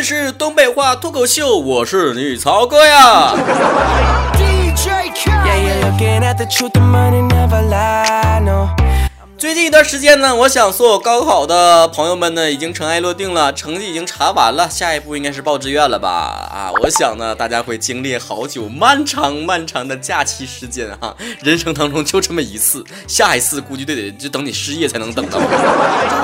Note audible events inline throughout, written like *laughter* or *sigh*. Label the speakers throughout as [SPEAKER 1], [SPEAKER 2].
[SPEAKER 1] 的是东北话脱口秀，我是你曹哥呀。*laughs* 最近一段时间呢，我想所有高考的朋友们呢，已经尘埃落定了，成绩已经查完了，下一步应该是报志愿了吧？啊，我想呢，大家会经历好久漫长漫长的假期时间哈，人生当中就这么一次，下一次估计得得就等你失业才能等到。就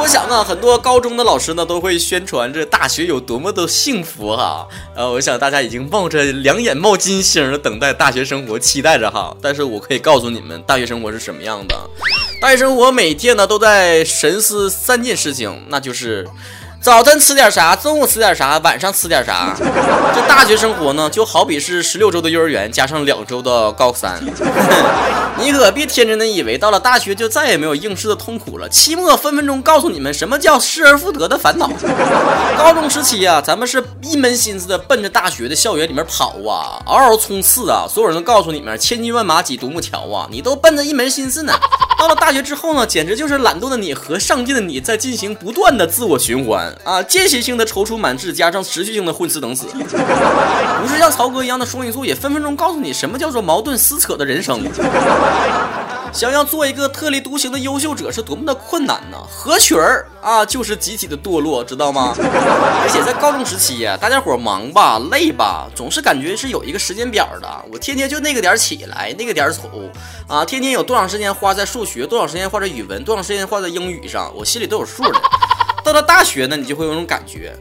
[SPEAKER 1] 我想啊，很多高中的老师呢都会宣传这大学有多么的幸福哈，呃，我想大家已经冒着两眼冒金星的等待大学生活，期待着哈。但是我可以告诉你们，大学生活是什么样的。大学生活每天呢都在深思三件事情，那就是早晨吃点啥，中午吃点啥，晚上吃点啥。*laughs* 这大学生活呢，就好比是十六周的幼儿园加上两周的高三。*laughs* 你可别天真的以为到了大学就再也没有应试的痛苦了。期末分分钟告诉你们什么叫失而复得的烦恼。*laughs* 高中时期啊，咱们是一门心思的奔着大学的校园里面跑啊，嗷嗷冲刺啊，所有人都告诉你们千军万马挤独木桥啊，你都奔着一门心思呢。到了大学之后呢，简直就是懒惰的你和上进的你在进行不断的自我循环啊，间歇性的踌躇满志，加上持续性的混吃等死。不是像曹哥一样的双鱼座，也分分钟告诉你什么叫做矛盾撕扯的人生。想要做一个特立独行的优秀者是多么的困难呢？合群儿啊，就是集体的堕落，知道吗？*laughs* 而且在高中时期呀，大家伙忙吧，累吧，总是感觉是有一个时间表的。我天天就那个点起来，那个点走啊，天天有多长时间花在数学，多长时间花在语文，多长时间花在英语上，我心里都有数的。到了大学呢，你就会有种感觉，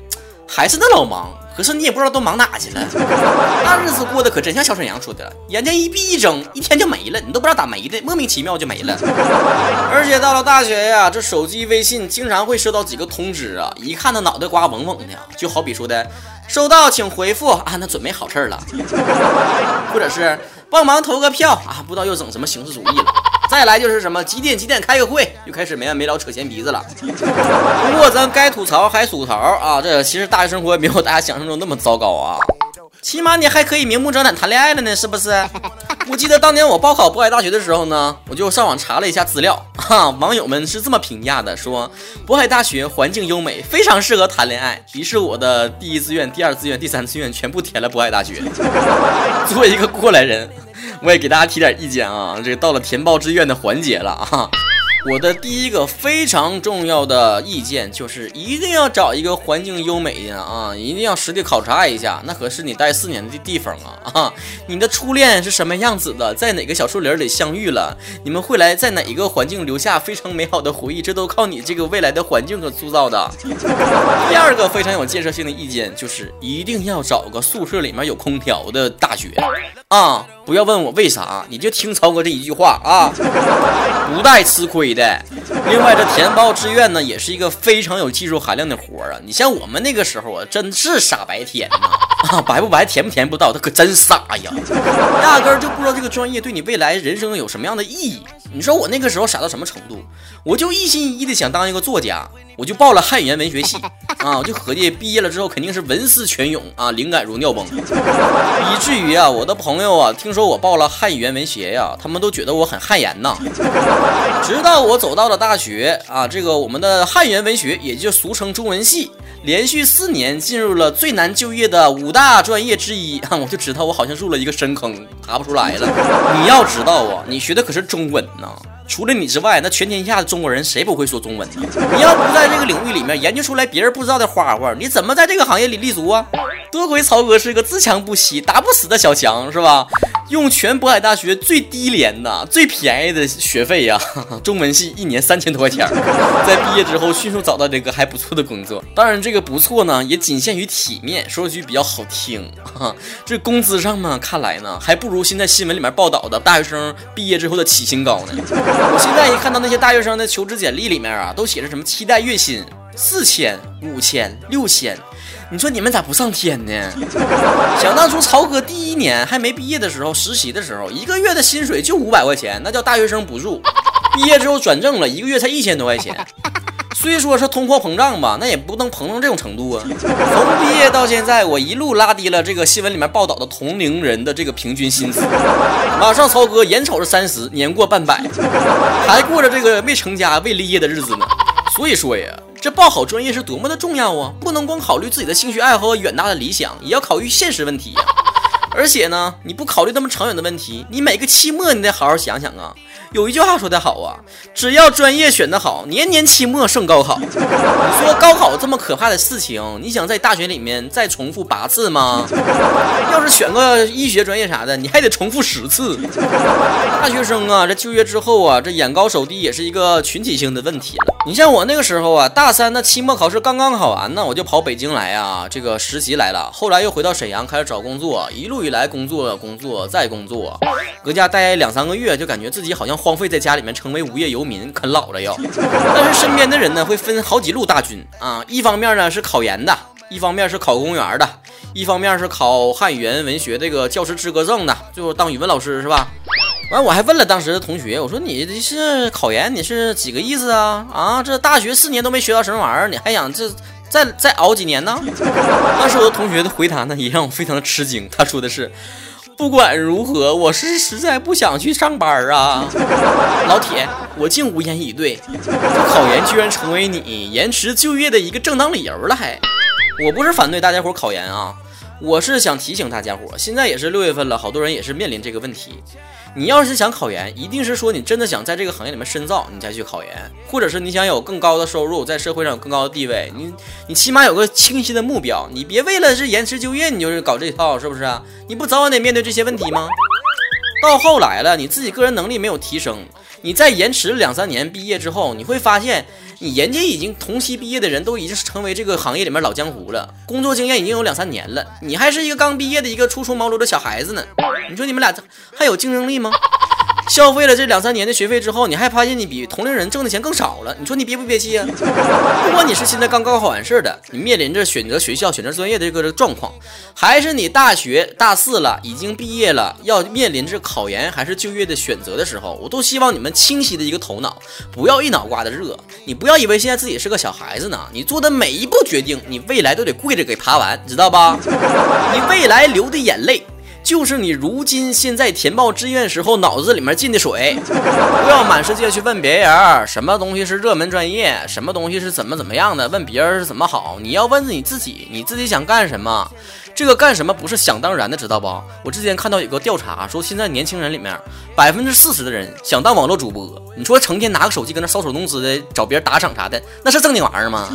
[SPEAKER 1] 还是那老忙。可是你也不知道都忙哪去了，*laughs* 那日子过得可真像小沈阳说的，眼睛一闭一睁，一天就没了，你都不知道咋没的，莫名其妙就没了。而且到了大学呀，这手机微信经常会收到几个通知啊，一看那脑袋瓜嗡嗡的，就好比说的收到请回复啊，那准没好事了，*laughs* 或者是帮忙投个票啊，不知道又整什么形式主义了。再来就是什么几点几点开个会，又开始没完没了扯闲鼻子了。不过咱该吐槽还吐槽啊，这其实大学生活也没有大家想象中那么糟糕啊，起码你还可以明目张胆谈恋爱了呢，是不是？我记得当年我报考渤海大学的时候呢，我就上网查了一下资料，哈，网友们是这么评价的，说渤海大学环境优美，非常适合谈恋爱。于是我的第一志愿、第二志愿、第三志愿全部填了渤海大学。作为一个过来人。我也给大家提点意见啊，这个到了填报志愿的环节了啊。我的第一个非常重要的意见就是，一定要找一个环境优美的啊，一定要实地考察一下，那可是你待四年的地方啊啊！你的初恋是什么样子的，在哪个小树林里相遇了？你们会来在哪一个环境留下非常美好的回忆？这都靠你这个未来的环境所塑造的。第二个非常有建设性的意见就是，一定要找个宿舍里面有空调的大学啊！不要问我为啥，你就听曹哥这一句话啊，不带吃亏。的，另外这填报志愿呢，也是一个非常有技术含量的活儿啊。你像我们那个时候啊，真是傻白甜呐，*laughs* 啊，白不白，填不填不到，他可真傻呀，压根儿就不知道这个专业对你未来人生有什么样的意义。你说我那个时候傻到什么程度？我就一心一意的想当一个作家，我就报了汉语言文学系啊，我就合计毕业了之后肯定是文思泉涌啊，灵感如尿崩，以至于啊，我的朋友啊，听说我报了汉语言文学呀，他们都觉得我很汗颜呐。直到我走到了大学啊，这个我们的汉语言文学，也就俗称中文系，连续四年进入了最难就业的五大专业之一啊，我就知道我好像入了一个深坑，爬不出来了。你要知道啊，你学的可是中文呐。除了你之外，那全天下的中国人谁不会说中文呢？你要不在这个领域里面研究出来别人不知道的花花，你怎么在这个行业里立足啊？多亏曹哥是个自强不息、打不死的小强，是吧？用全渤海大学最低廉的、最便宜的学费呀，*laughs* 中文系一年三千多块钱，在毕业之后迅速找到这个还不错的工作。当然，这个不错呢，也仅限于体面。说句比较好听，*laughs* 这工资上呢，看来呢，还不如现在新闻里面报道的大学生毕业之后的起薪高呢。我现在一看到那些大学生的求职简历里面啊，都写着什么期待月薪四千、五千、六千。你说你们咋不上天呢？*laughs* 想当初曹哥第一年还没毕业的时候，实习的时候，一个月的薪水就五百块钱，那叫大学生补助。*laughs* 毕业之后转正了，一个月才一千多块钱。虽说是通货膨胀吧，那也不能膨胀这种程度啊。从毕业到现在，我一路拉低了这个新闻里面报道的同龄人的这个平均薪资。马上曹哥眼瞅着三十，年过半百，还过着这个未成家未立业的日子呢。所以说呀。这报好专业是多么的重要啊！不能光考虑自己的兴趣爱好和远大的理想，也要考虑现实问题呀。而且呢，你不考虑那么长远的问题，你每个期末你得好好想想啊。有一句话说得好啊，只要专业选得好，年年期末胜高考。说高考这么可怕的事情，你想在大学里面再重复八次吗？要是选个医学专业啥的，你还得重复十次。大学生啊，这就业之后啊，这眼高手低也是一个群体性的问题了。你像我那个时候啊，大三的期末考试刚刚考完呢，我就跑北京来啊，这个实习来了。后来又回到沈阳开始找工作，一路以来工作工作再工作，搁家待两三个月，就感觉自己好像荒废在家里面，成为无业游民，啃老了要。*laughs* 但是身边的人呢，会分好几路大军啊，一方面呢是考研的，一方面是考公务员的，一方面是考汉语言文学这个教师资格证的，最后当语文老师是吧？完，我还问了当时的同学，我说你这是考研，你是几个意思啊？啊，这大学四年都没学到什么玩意儿，你还想这再再熬几年呢？*laughs* 当时我的同学的回答呢，也让我非常的吃惊。他说的是，不管如何，我是实在不想去上班啊。*laughs* 老铁，我竟无言以对。这考研居然成为你延迟就业的一个正当理由了，还？我不是反对大家伙考研啊，我是想提醒大家伙，现在也是六月份了，好多人也是面临这个问题。你要是想考研，一定是说你真的想在这个行业里面深造，你再去考研，或者是你想有更高的收入，在社会上有更高的地位，你你起码有个清晰的目标，你别为了是延迟就业，你就是搞这套，是不是？你不早晚得面对这些问题吗？到后来了，你自己个人能力没有提升，你再延迟两三年毕业之后，你会发现。你人家已经同期毕业的人都已经成为这个行业里面老江湖了，工作经验已经有两三年了，你还是一个刚毕业的一个初出茅庐的小孩子呢。你说你们俩这还有竞争力吗？消费了这两三年的学费之后，你还发现你比同龄人挣的钱更少了，你说你憋不憋气啊？不管你是现在刚高考完事的，你面临着选择学校、选择专业的这个状况，还是你大学大四了，已经毕业了，要面临着考研还是就业的选择的时候，我都希望你们清晰的一个头脑，不要一脑瓜子热。你不要以为现在自己是个小孩子呢，你做的每一步决定，你未来都得跪着给爬完，知道吧？你未来流的眼泪。就是你如今现在填报志愿时候脑子里面进的水，不 *laughs* 要满世界去问别人什么东西是热门专业，什么东西是怎么怎么样的，问别人是怎么好，你要问你自己，你自己想干什么？这个干什么不是想当然的，知道不？我之前看到有个调查说，现在年轻人里面百分之四十的人想当网络主播，你说成天拿个手机搁那搔首弄姿的找别人打赏啥的，那是正经玩意儿吗？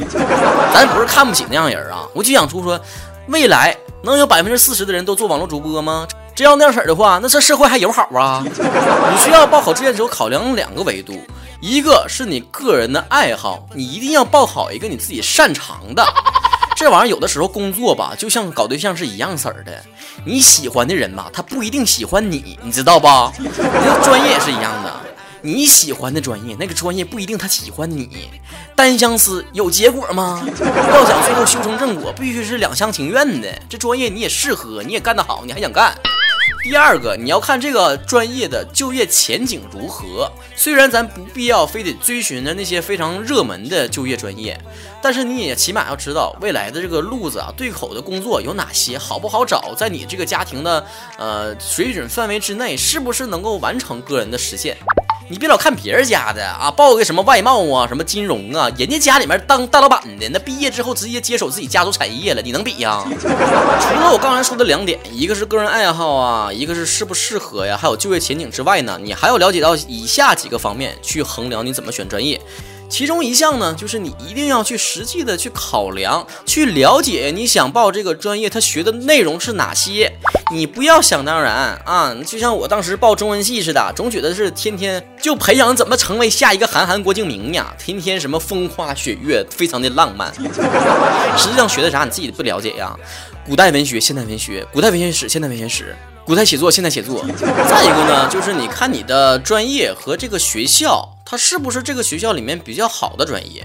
[SPEAKER 1] 咱不是看不起那样人啊，我就想说说。未来能有百分之四十的人都做网络主播吗？这要那样式儿的话，那这社会还友好啊？*laughs* 你需要报考志愿的时候考量两个维度，一个是你个人的爱好，你一定要报考一个你自己擅长的。这玩意儿有的时候工作吧，就像搞对象是一样式儿的，你喜欢的人吧，他不一定喜欢你，你知道吧？你的专业也是一样的。你喜欢的专业，那个专业不一定他喜欢你。单相思有结果吗？要想最后修成正果，必须是两厢情愿的。这专业你也适合，你也干得好，你还想干。第二个，你要看这个专业的就业前景如何。虽然咱不必要非得追寻着那些非常热门的就业专业，但是你也起码要知道未来的这个路子啊，对口的工作有哪些，好不好找，在你这个家庭的呃水准范围之内，是不是能够完成个人的实现。你别老看别人家的啊，报个什么外贸啊，什么金融啊，人家家里面当大老板的，那毕业之后直接接手自己家族产业了，你能比呀？*laughs* 除了我刚才说的两点，一个是个人爱好啊，一个是适不适合呀，还有就业前景之外呢，你还要了解到以下几个方面去衡量你怎么选专业。其中一项呢，就是你一定要去实际的去考量，去了解你想报这个专业，他学的内容是哪些。你不要想当然啊，就像我当时报中文系似的，总觉得是天天就培养怎么成为下一个韩寒、郭敬明呀，天天什么风花雪月，非常的浪漫。实际上学的啥你自己不了解呀？古代文学、现代文学，古代文学史、现代文学史，古代写作、现代写作。再一个呢，就是你看你的专业和这个学校。他是不是这个学校里面比较好的专业？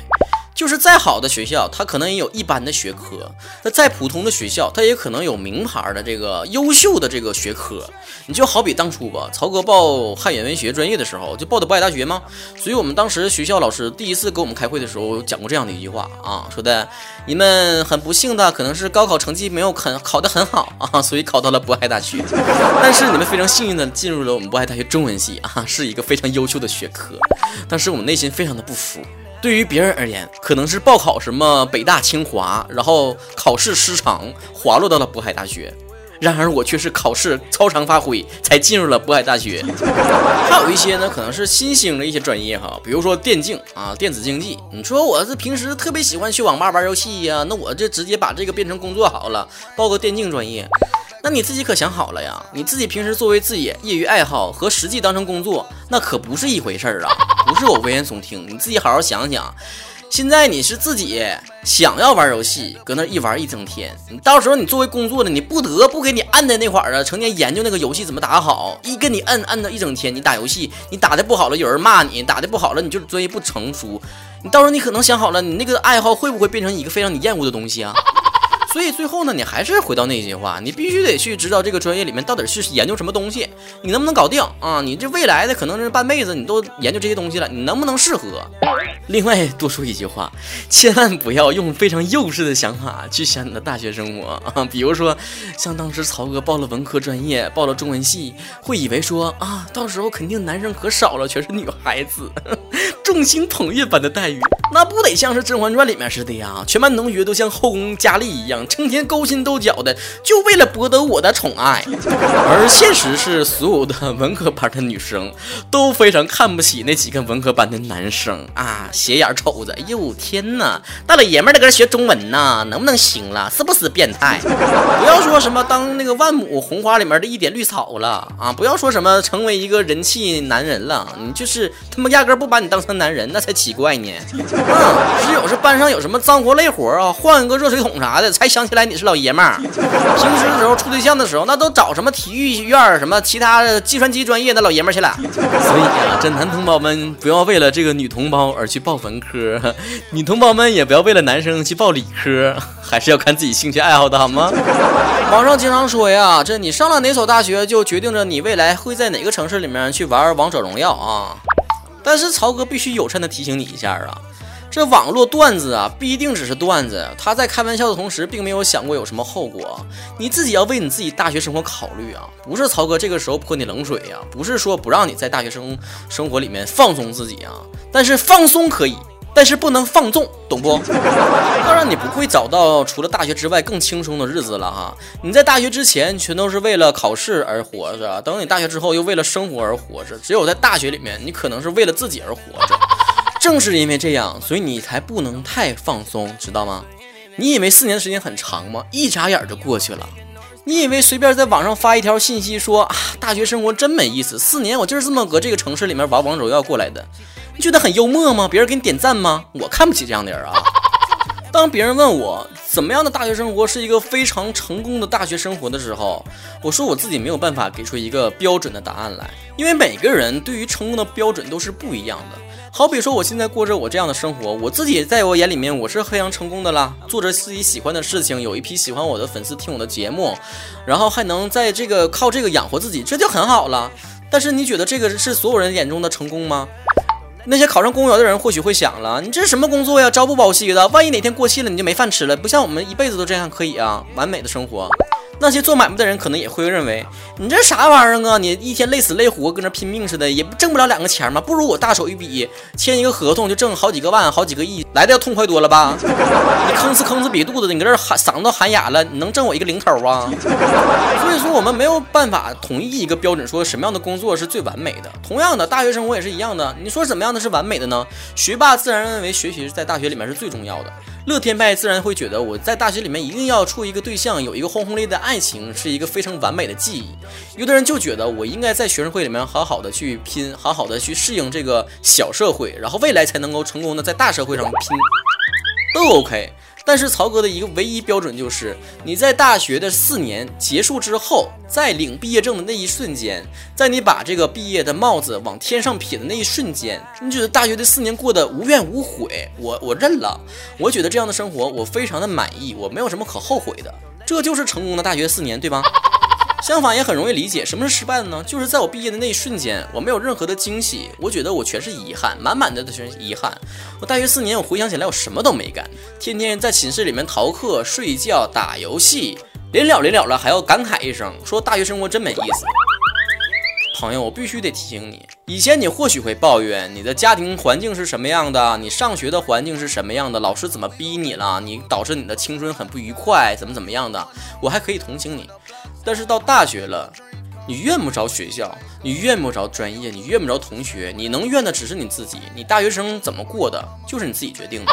[SPEAKER 1] 就是再好的学校，它可能也有一般的学科；那再普通的学校，它也可能有名牌的这个优秀的这个学科。你就好比当初吧，曹哥报汉语言文学专业的时候，就报的渤海大学吗？所以我们当时学校老师第一次给我们开会的时候讲过这样的一句话啊，说的你们很不幸的可能是高考成绩没有很考得很好 *laughs* 啊，所以考到了渤海大学。但是你们非常幸运的进入了我们渤海大学中文系啊，是一个非常优秀的学科。当时我们内心非常的不服。对于别人而言，可能是报考什么北大清华，然后考试失常，滑落到了渤海大学。然而我却是考试超常发挥，才进入了渤海大学。*laughs* 还有一些呢，可能是新兴的一些专业哈，比如说电竞啊、电子竞技。你说我是平时特别喜欢去网吧玩游戏呀，那我就直接把这个变成工作好了，报个电竞专业。那你自己可想好了呀？你自己平时作为自己业余爱好和实际当成工作，那可不是一回事儿啊！不是我危言耸听，你自己好好想想。现在你是自己想要玩游戏，搁那一玩一整天，你到时候你作为工作的，你不得不给你按在那块儿啊，成天研究那个游戏怎么打好，一跟你摁摁到一整天，你打游戏，你打的不好了，有人骂你，打的不好了，你就是专业不成熟，你到时候你可能想好了，你那个爱好会不会变成一个非常你厌恶的东西啊？所以最后呢，你还是回到那句话，你必须得去知道这个专业里面到底是研究什么东西，你能不能搞定啊？你这未来的可能是半辈子，你都研究这些东西了，你能不能适合？另外多说一句话，千万不要用非常幼稚的想法去想你的大学生活啊！比如说，像当时曹哥报了文科专业，报了中文系，会以为说啊，到时候肯定男生可少了，全是女孩子，*laughs* 众星捧月般的待遇，那不得像是《甄嬛传》里面似的呀？全班同学都像后宫佳丽一样。成天勾心斗角的，就为了博得我的宠爱。*laughs* 而现实是，所有的文科班的女生都非常看不起那几个文科班的男生啊，斜眼瞅着。哎呦天哪，大老爷们儿在搁这学中文呢，能不能行了？是不是变态？不要说什么当那个万亩红花里面的一点绿草了啊！不要说什么成为一个人气男人了，你就是他妈压根不把你当成男人，那才奇怪呢。嗯，只有是班上有什么脏活累活啊，换个热水桶啥的才。想起来你是老爷们儿，平时的时候处对象的时候，那都找什么体育院什么其他计算机专业的老爷们儿去了。所以啊，这男同胞们不要为了这个女同胞而去报文科，女同胞们也不要为了男生去报理科，还是要看自己兴趣爱好的好吗？*laughs* 网上经常说呀，这你上了哪所大学，就决定着你未来会在哪个城市里面去玩王者荣耀啊。但是曹哥必须友善的提醒你一下啊。这网络段子啊，必定只是段子。他在开玩笑的同时，并没有想过有什么后果。你自己要为你自己大学生活考虑啊！不是曹哥这个时候泼你冷水呀，不是说不让你在大学生生活里面放松自己啊。但是放松可以，但是不能放纵，懂不？当然，你不会找到除了大学之外更轻松的日子了哈。你在大学之前全都是为了考试而活着，等你大学之后又为了生活而活着。只有在大学里面，你可能是为了自己而活着。正是因为这样，所以你才不能太放松，知道吗？你以为四年的时间很长吗？一眨眼就过去了。你以为随便在网上发一条信息说啊，大学生活真没意思，四年我就是这么搁这个城市里面玩王者荣耀过来的，你觉得很幽默吗？别人给你点赞吗？我看不起这样的人啊。*laughs* 当别人问我怎么样的大学生活是一个非常成功的大学生活的时候，我说我自己没有办法给出一个标准的答案来，因为每个人对于成功的标准都是不一样的。好比说，我现在过着我这样的生活，我自己在我眼里面我是非常成功的啦，做着自己喜欢的事情，有一批喜欢我的粉丝听我的节目，然后还能在这个靠这个养活自己，这就很好了。但是你觉得这个是所有人眼中的成功吗？那些考上公务员的人或许会想了，你这是什么工作呀？朝不保夕的，万一哪天过气了，你就没饭吃了。不像我们一辈子都这样可以啊，完美的生活。那些做买卖的人可能也会认为，你这啥玩意儿啊？你一天累死累活，跟那拼命似的，也挣不了两个钱吗？不如我大手一笔签一个合同，就挣好几个万、好几个亿，来的要痛快多了吧？你吭哧吭哧比肚子，你搁这喊嗓子都喊哑了，你能挣我一个零头啊？所以说，我们没有办法统一一个标准，说什么样的工作是最完美的。同样的，大学生活也是一样的。你说怎么样的是完美的呢？学霸自然认为学习在大学里面是最重要的。乐天派自然会觉得我在大学里面一定要处一个对象，有一个轰轰烈烈的爱情，是一个非常完美的记忆。有的人就觉得我应该在学生会里面好好的去拼，好好的去适应这个小社会，然后未来才能够成功的在大社会上拼，都 OK。但是曹哥的一个唯一标准就是，你在大学的四年结束之后，在领毕业证的那一瞬间，在你把这个毕业的帽子往天上撇的那一瞬间，你觉得大学的四年过得无怨无悔，我我认了，我觉得这样的生活我非常的满意，我没有什么可后悔的，这就是成功的大学四年，对吧？相反也很容易理解，什么是失败的呢？就是在我毕业的那一瞬间，我没有任何的惊喜，我觉得我全是遗憾，满满的全是遗憾。我大学四年，我回想起来，我什么都没干，天天在寝室里面逃课、睡觉、打游戏，临了临了了还要感慨一声，说大学生活真没意思。朋友，我必须得提醒你，以前你或许会抱怨你的家庭环境是什么样的，你上学的环境是什么样的，老师怎么逼你了，你导致你的青春很不愉快，怎么怎么样的，我还可以同情你。但是到大学了，你怨不着学校，你怨不着专业，你怨不着同学，你能怨的只是你自己。你大学生怎么过的，就是你自己决定的。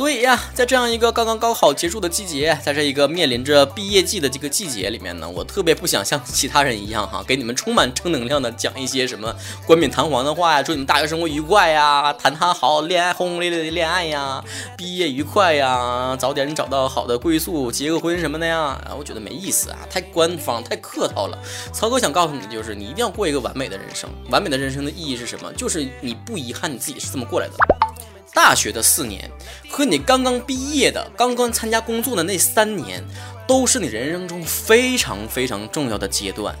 [SPEAKER 1] 所以呀，在这样一个刚刚高考结束的季节，在这一个面临着毕业季的这个季节里面呢，我特别不想像其他人一样哈，给你们充满正能量的讲一些什么冠冕堂皇的话呀，祝你们大学生活愉快呀，谈谈好恋爱轰轰烈烈的恋爱呀，毕业愉快呀，早点找到好的归宿，结个婚什么的呀，啊，我觉得没意思啊，太官方，太客套了。曹哥想告诉你的，就是你一定要过一个完美的人生。完美的人生的意义是什么？就是你不遗憾你自己是这么过来的。大学的四年和你刚刚毕业的、刚刚参加工作的那三年，都是你人生中非常非常重要的阶段。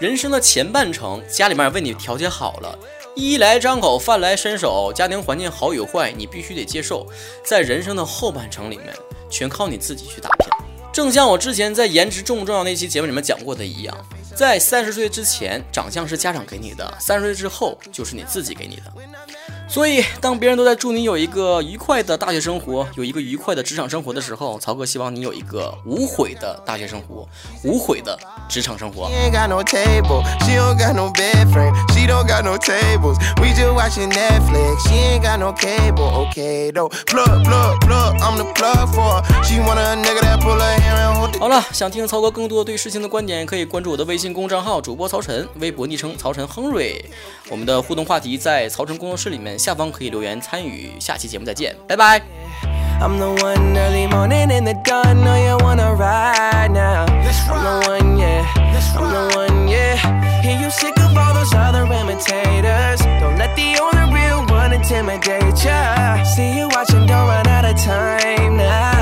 [SPEAKER 1] 人生的前半程，家里面为你调节好了，衣来张口，饭来伸手，家庭环境好与坏，你必须得接受。在人生的后半程里面，全靠你自己去打拼。正像我之前在颜值重不重要那期节目里面讲过的一样，在三十岁之前，长相是家长给你的；三十岁之后，就是你自己给你的。所以，当别人都在祝你有一个愉快的大学生活，有一个愉快的职场生活的时候，曹哥希望你有一个无悔的大学生活，无悔的职场生活。好了，想听曹哥更多对事情的观点，可以关注我的微信公众号主播曹晨，微博昵称曹晨亨瑞。我们的互动话题在曹晨工作室里面。下方可以留言参与，下期节目再见，拜拜。I'm the one early morning in the dawn. Know you wanna ride now. I'm the one, yeah. I'm the one, yeah. Hear you sick of all those other imitators. Don't let the only real one intimidate ya. See you watching, don't run out of time now.